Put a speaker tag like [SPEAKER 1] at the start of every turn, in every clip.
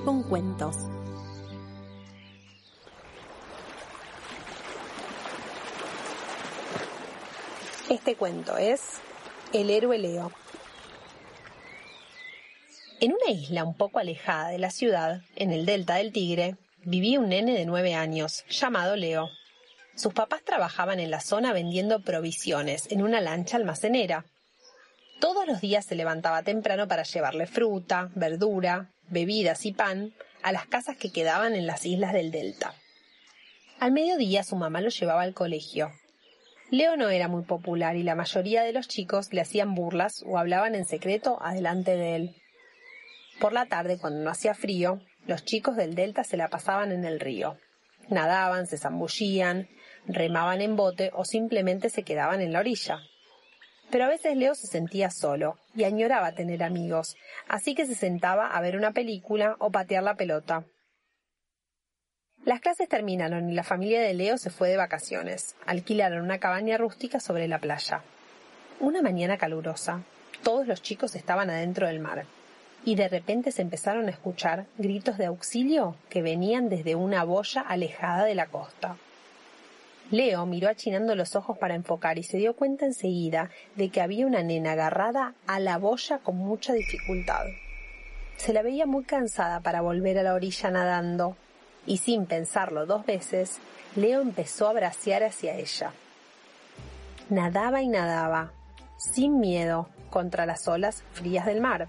[SPEAKER 1] con cuentos. Este cuento es El héroe Leo. En una isla un poco alejada de la ciudad, en el delta del Tigre, vivía un nene de nueve años, llamado Leo. Sus papás trabajaban en la zona vendiendo provisiones en una lancha almacenera. Todos los días se levantaba temprano para llevarle fruta, verdura bebidas y pan a las casas que quedaban en las islas del delta. Al mediodía su mamá lo llevaba al colegio. Leo no era muy popular y la mayoría de los chicos le hacían burlas o hablaban en secreto adelante de él. Por la tarde, cuando no hacía frío, los chicos del delta se la pasaban en el río. Nadaban, se zambullían, remaban en bote o simplemente se quedaban en la orilla. Pero a veces Leo se sentía solo y añoraba tener amigos, así que se sentaba a ver una película o patear la pelota. Las clases terminaron y la familia de Leo se fue de vacaciones. Alquilaron una cabaña rústica sobre la playa. Una mañana calurosa, todos los chicos estaban adentro del mar, y de repente se empezaron a escuchar gritos de auxilio que venían desde una boya alejada de la costa. Leo miró achinando los ojos para enfocar y se dio cuenta enseguida de que había una nena agarrada a la boya con mucha dificultad. Se la veía muy cansada para volver a la orilla nadando, y sin pensarlo dos veces, Leo empezó a bracear hacia ella. Nadaba y nadaba, sin miedo, contra las olas frías del mar.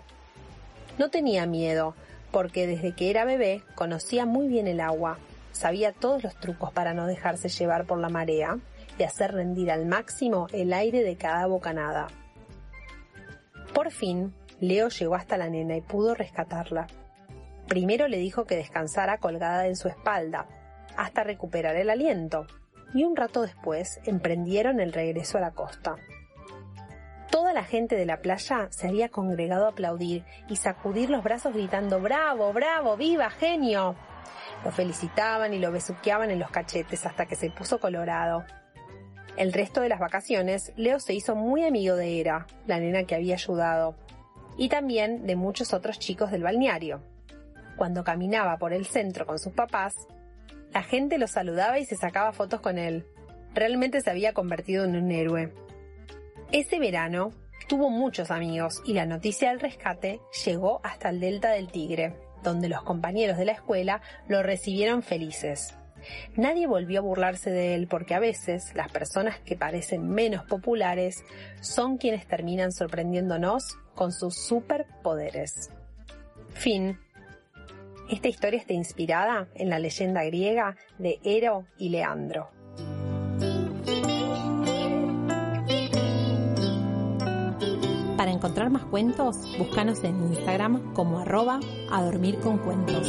[SPEAKER 1] No tenía miedo, porque desde que era bebé conocía muy bien el agua Sabía todos los trucos para no dejarse llevar por la marea y hacer rendir al máximo el aire de cada bocanada. Por fin, Leo llegó hasta la nena y pudo rescatarla. Primero le dijo que descansara colgada en su espalda, hasta recuperar el aliento, y un rato después emprendieron el regreso a la costa. Toda la gente de la playa se había congregado a aplaudir y sacudir los brazos gritando ¡Bravo, bravo, viva, genio! Lo felicitaban y lo besuqueaban en los cachetes hasta que se puso colorado. El resto de las vacaciones, Leo se hizo muy amigo de Era, la nena que había ayudado, y también de muchos otros chicos del balneario. Cuando caminaba por el centro con sus papás, la gente lo saludaba y se sacaba fotos con él. Realmente se había convertido en un héroe. Ese verano tuvo muchos amigos y la noticia del rescate llegó hasta el delta del Tigre donde los compañeros de la escuela lo recibieron felices. Nadie volvió a burlarse de él porque a veces las personas que parecen menos populares son quienes terminan sorprendiéndonos con sus superpoderes. Fin. Esta historia está inspirada en la leyenda griega de Hero y Leandro.
[SPEAKER 2] Para encontrar más cuentos, búscanos en Instagram como arroba a dormir con cuentos.